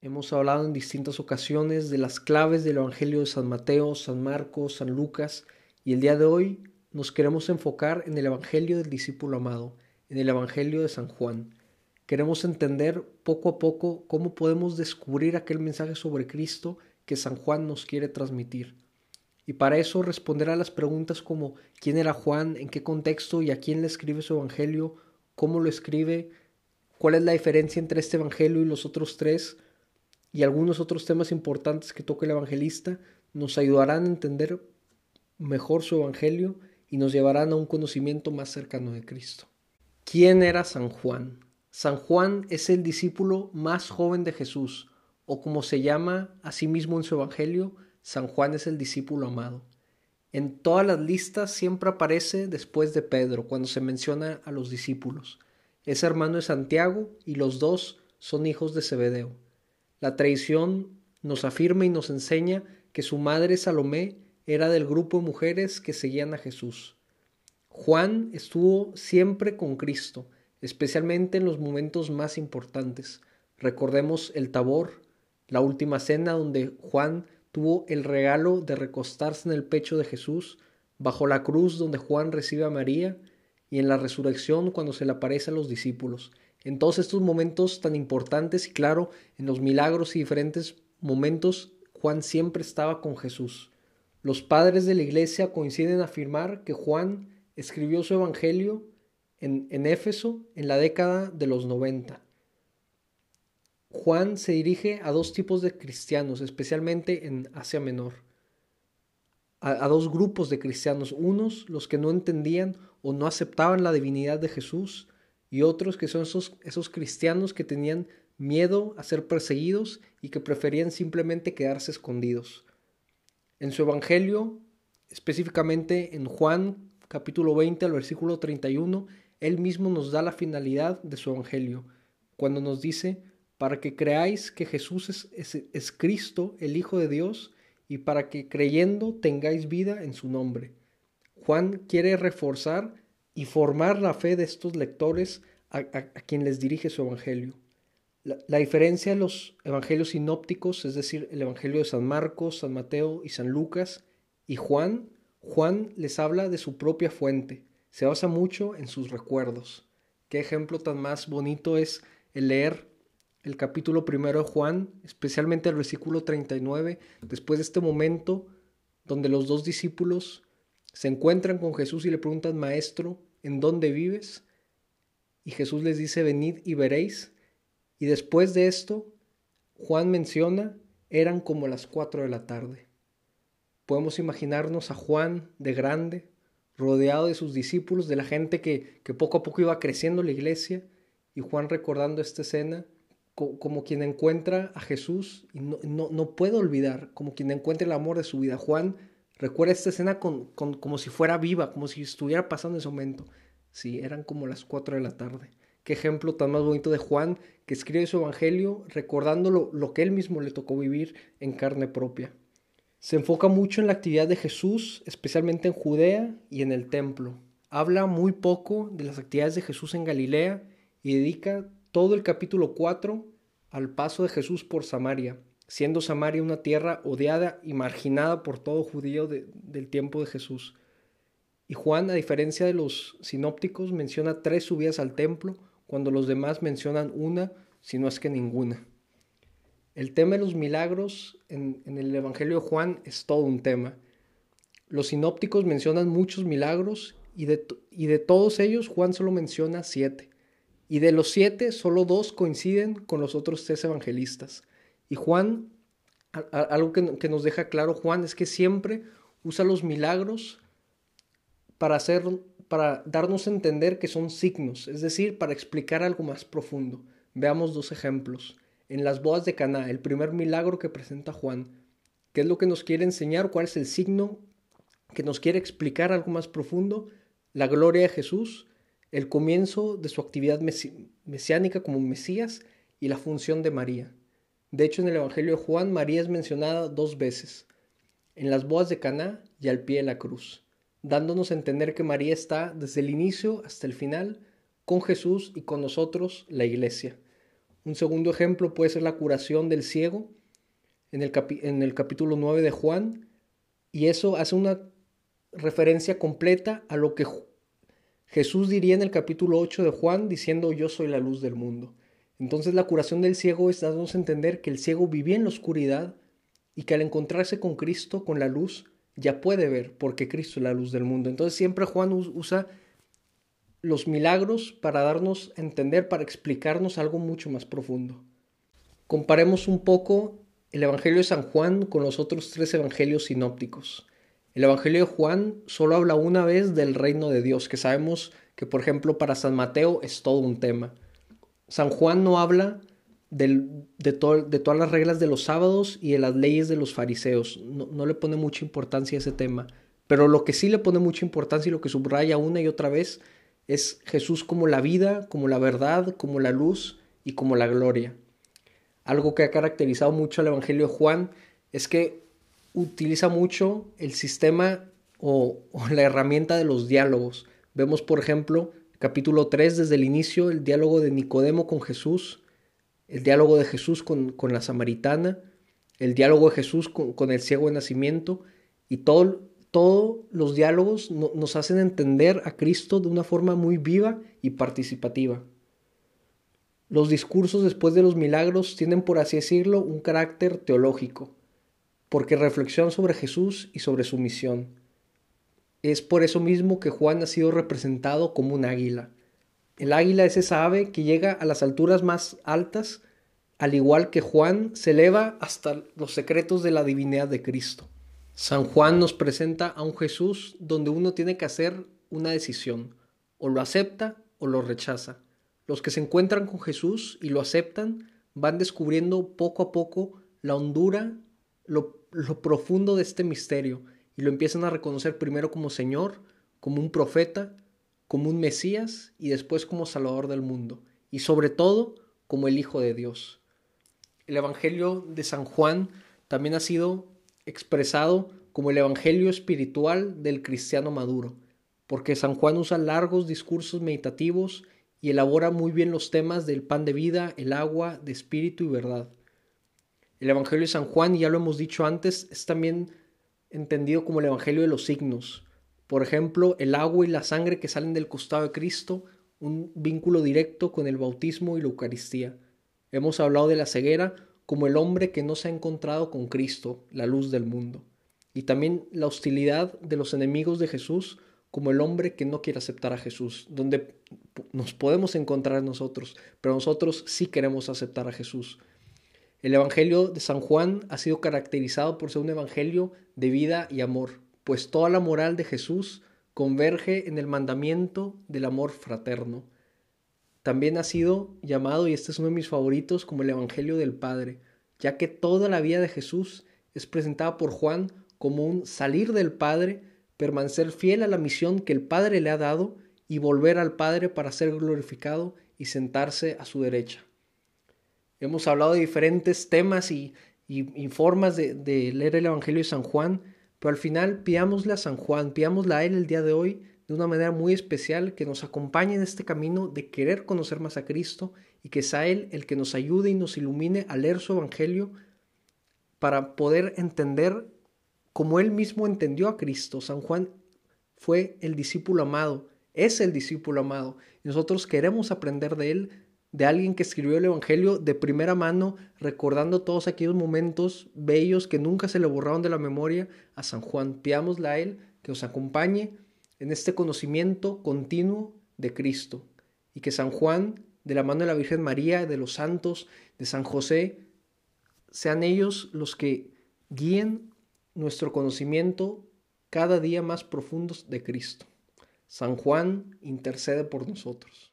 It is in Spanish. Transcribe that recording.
Hemos hablado en distintas ocasiones de las claves del Evangelio de San Mateo, San Marcos, San Lucas y el día de hoy nos queremos enfocar en el Evangelio del discípulo amado, en el Evangelio de San Juan. Queremos entender poco a poco cómo podemos descubrir aquel mensaje sobre Cristo que San Juan nos quiere transmitir. Y para eso responder a las preguntas como quién era Juan, en qué contexto y a quién le escribe su Evangelio, cómo lo escribe, cuál es la diferencia entre este Evangelio y los otros tres, y algunos otros temas importantes que toca el evangelista nos ayudarán a entender mejor su evangelio y nos llevarán a un conocimiento más cercano de Cristo. ¿Quién era San Juan? San Juan es el discípulo más joven de Jesús, o como se llama a sí mismo en su evangelio, San Juan es el discípulo amado. En todas las listas siempre aparece después de Pedro cuando se menciona a los discípulos. Es hermano de Santiago y los dos son hijos de Zebedeo. La tradición nos afirma y nos enseña que su madre Salomé era del grupo de mujeres que seguían a Jesús. Juan estuvo siempre con Cristo, especialmente en los momentos más importantes. Recordemos el Tabor, la última cena donde Juan tuvo el regalo de recostarse en el pecho de Jesús, bajo la cruz donde Juan recibe a María, y en la resurrección cuando se le aparece a los discípulos. En todos estos momentos tan importantes y claro, en los milagros y diferentes momentos, Juan siempre estaba con Jesús. Los padres de la iglesia coinciden en afirmar que Juan escribió su evangelio en, Éfeso en la década de los 90. Juan se dirige a dos tipos de cristianos, especialmente en Asia Menor. A, dos grupos de cristianos, unos los que no entendían o no aceptaban la divinidad de Jesús, y otros que son esos, esos cristianos que tenían miedo a ser perseguidos y que preferían simplemente quedarse escondidos. En su Evangelio, específicamente en Juan capítulo 20 al versículo 31, él mismo nos da la finalidad de su Evangelio, cuando nos dice, para que creáis que Jesús es, es, es Cristo, el Hijo de Dios, y para que creyendo tengáis vida en su nombre. Juan quiere reforzar y formar la fe de estos lectores a, quien les dirige su evangelio. La, la, diferencia de los evangelios sinópticos, es decir, el evangelio de San Marcos, San Mateo y San Lucas, y Juan, Juan les habla de su propia fuente, se basa mucho en sus recuerdos. Qué ejemplo tan más bonito es el leer el capítulo primero de Juan, especialmente el versículo 39, después de este momento donde los dos discípulos se encuentran con Jesús y le preguntan, Maestro, ¿en dónde vives? Y Jesús les dice, venid y veréis. Y después de esto, Juan menciona, eran como las cuatro de la tarde. Podemos imaginarnos a Juan de grande, rodeado de sus discípulos, de la gente que, que poco a poco iba creciendo la iglesia, y Juan recordando esta escena como quien encuentra a Jesús y no, no, no, puede olvidar, como quien encuentra el amor de su vida. Juan Recuerda esta escena con, con, como si fuera viva, como si estuviera pasando en ese momento. Sí, eran como las 4 de la tarde. Qué ejemplo tan más bonito de Juan, que escribe su evangelio recordando lo, lo que él mismo le tocó vivir en carne propia. Se enfoca mucho en la actividad de Jesús, especialmente en Judea y en el templo. Habla muy poco de las actividades de Jesús en Galilea y dedica todo el capítulo 4 al paso de Jesús por Samaria, siendo Samaria una tierra odiada y marginada por todo judío del tiempo de Jesús. Y Juan, a diferencia de los sinópticos, menciona tres subidas al templo, cuando los demás mencionan una, si no es que ninguna. El tema de los milagros en, el Evangelio de Juan es todo un tema. Los sinópticos mencionan muchos milagros y de, y de todos ellos Juan solo menciona siete. Y de los siete, solo dos coinciden con los otros tres evangelistas. Y Juan, algo que, nos deja claro Juan es que siempre usa los milagros para hacer, para darnos a entender que son signos, es decir, para explicar algo más profundo. Veamos dos ejemplos. En las bodas de Caná, el primer milagro que presenta Juan, ¿qué es lo que nos quiere enseñar? ¿Cuál es el signo que nos quiere explicar algo más profundo? La gloria de Jesús, el comienzo de su actividad mesiánica como Mesías y la función de María. De hecho, en el Evangelio de Juan, María es mencionada dos veces, en las bodas de Caná y al pie de la cruz, dándonos a entender que María está desde el inicio hasta el final con Jesús y con nosotros, la iglesia. Un segundo ejemplo puede ser la curación del ciego en el, capítulo 9 de Juan, y eso hace una referencia completa a lo que Jesús diría en el capítulo 8 de Juan diciendo yo soy la luz del mundo. Entonces la curación del ciego es darnos a entender que el ciego vivía en la oscuridad y que al encontrarse con Cristo, con la luz, ya puede ver porque Cristo es la luz del mundo. Entonces siempre Juan usa los milagros para darnos a entender, para explicarnos algo mucho más profundo. Comparemos un poco el Evangelio de San Juan con los otros tres evangelios sinópticos. El Evangelio de Juan solo habla una vez del reino de Dios, que sabemos que por ejemplo para San Mateo es todo un tema. San Juan no habla de, todas las reglas de los sábados y de las leyes de los fariseos. No, le pone mucha importancia a ese tema. Pero lo que sí le pone mucha importancia y lo que subraya una y otra vez es Jesús como la vida, como la verdad, como la luz y como la gloria. Algo que ha caracterizado mucho al Evangelio de Juan es que utiliza mucho el sistema o la herramienta de los diálogos. Vemos, por ejemplo, capítulo 3, desde el inicio, el diálogo de Nicodemo con Jesús, el diálogo de Jesús con, la samaritana, el diálogo de Jesús con, el ciego de nacimiento, y todos los diálogos nos hacen entender a Cristo de una forma muy viva y participativa. Los discursos después de los milagros tienen, por así decirlo, un carácter teológico, porque reflexionan sobre Jesús y sobre su misión. Es por eso mismo que Juan ha sido representado como un águila. El águila es esa ave que llega a las alturas más altas, al igual que Juan se eleva hasta los secretos de la divinidad de Cristo. San Juan nos presenta a un Jesús donde uno tiene que hacer una decisión, o lo acepta o lo rechaza. Los que se encuentran con Jesús y lo aceptan van descubriendo poco a poco la hondura, lo, profundo de este misterio y lo empiezan a reconocer primero como Señor, como un profeta, como un Mesías y después como Salvador del mundo y sobre todo como el Hijo de Dios. El Evangelio de San Juan también ha sido expresado como el Evangelio espiritual del cristiano maduro, porque San Juan usa largos discursos meditativos y elabora muy bien los temas del pan de vida, el agua, de espíritu y verdad. El Evangelio de San Juan, ya lo hemos dicho antes, es también entendido como el Evangelio de los signos. Por ejemplo, el agua y la sangre que salen del costado de Cristo, un vínculo directo con el bautismo y la Eucaristía. Hemos hablado de la ceguera como el hombre que no se ha encontrado con Cristo, la luz del mundo. Y también la hostilidad de los enemigos de Jesús como el hombre que no quiere aceptar a Jesús, donde nos podemos encontrar nosotros, pero nosotros sí queremos aceptar a Jesús. El Evangelio de San Juan ha sido caracterizado por ser un Evangelio de vida y amor, pues toda la moral de Jesús converge en el mandamiento del amor fraterno. También ha sido llamado, y este es uno de mis favoritos, como el Evangelio del Padre, ya que toda la vida de Jesús es presentada por Juan como un salir del Padre, permanecer fiel a la misión que el Padre le ha dado y volver al Padre para ser glorificado y sentarse a su derecha. Hemos hablado de diferentes temas y, formas de, leer el Evangelio de San Juan, pero al final pidámosle a San Juan, pidámosle a Él el día de hoy de una manera muy especial que nos acompañe en este camino de querer conocer más a Cristo y que sea Él el que nos ayude y nos ilumine a leer su Evangelio para poder entender como Él mismo entendió a Cristo. San Juan fue el discípulo amado, es el discípulo amado. Y nosotros queremos aprender de Él de alguien que escribió el Evangelio de primera mano, recordando todos aquellos momentos bellos que nunca se le borraron de la memoria a San Juan. Pidámosle a Él que os acompañe en este conocimiento continuo de Cristo y que San Juan, de la mano de la Virgen María, de los santos, de San José, sean ellos los que guíen nuestro conocimiento cada día más profundos de Cristo. San Juan intercede por nosotros.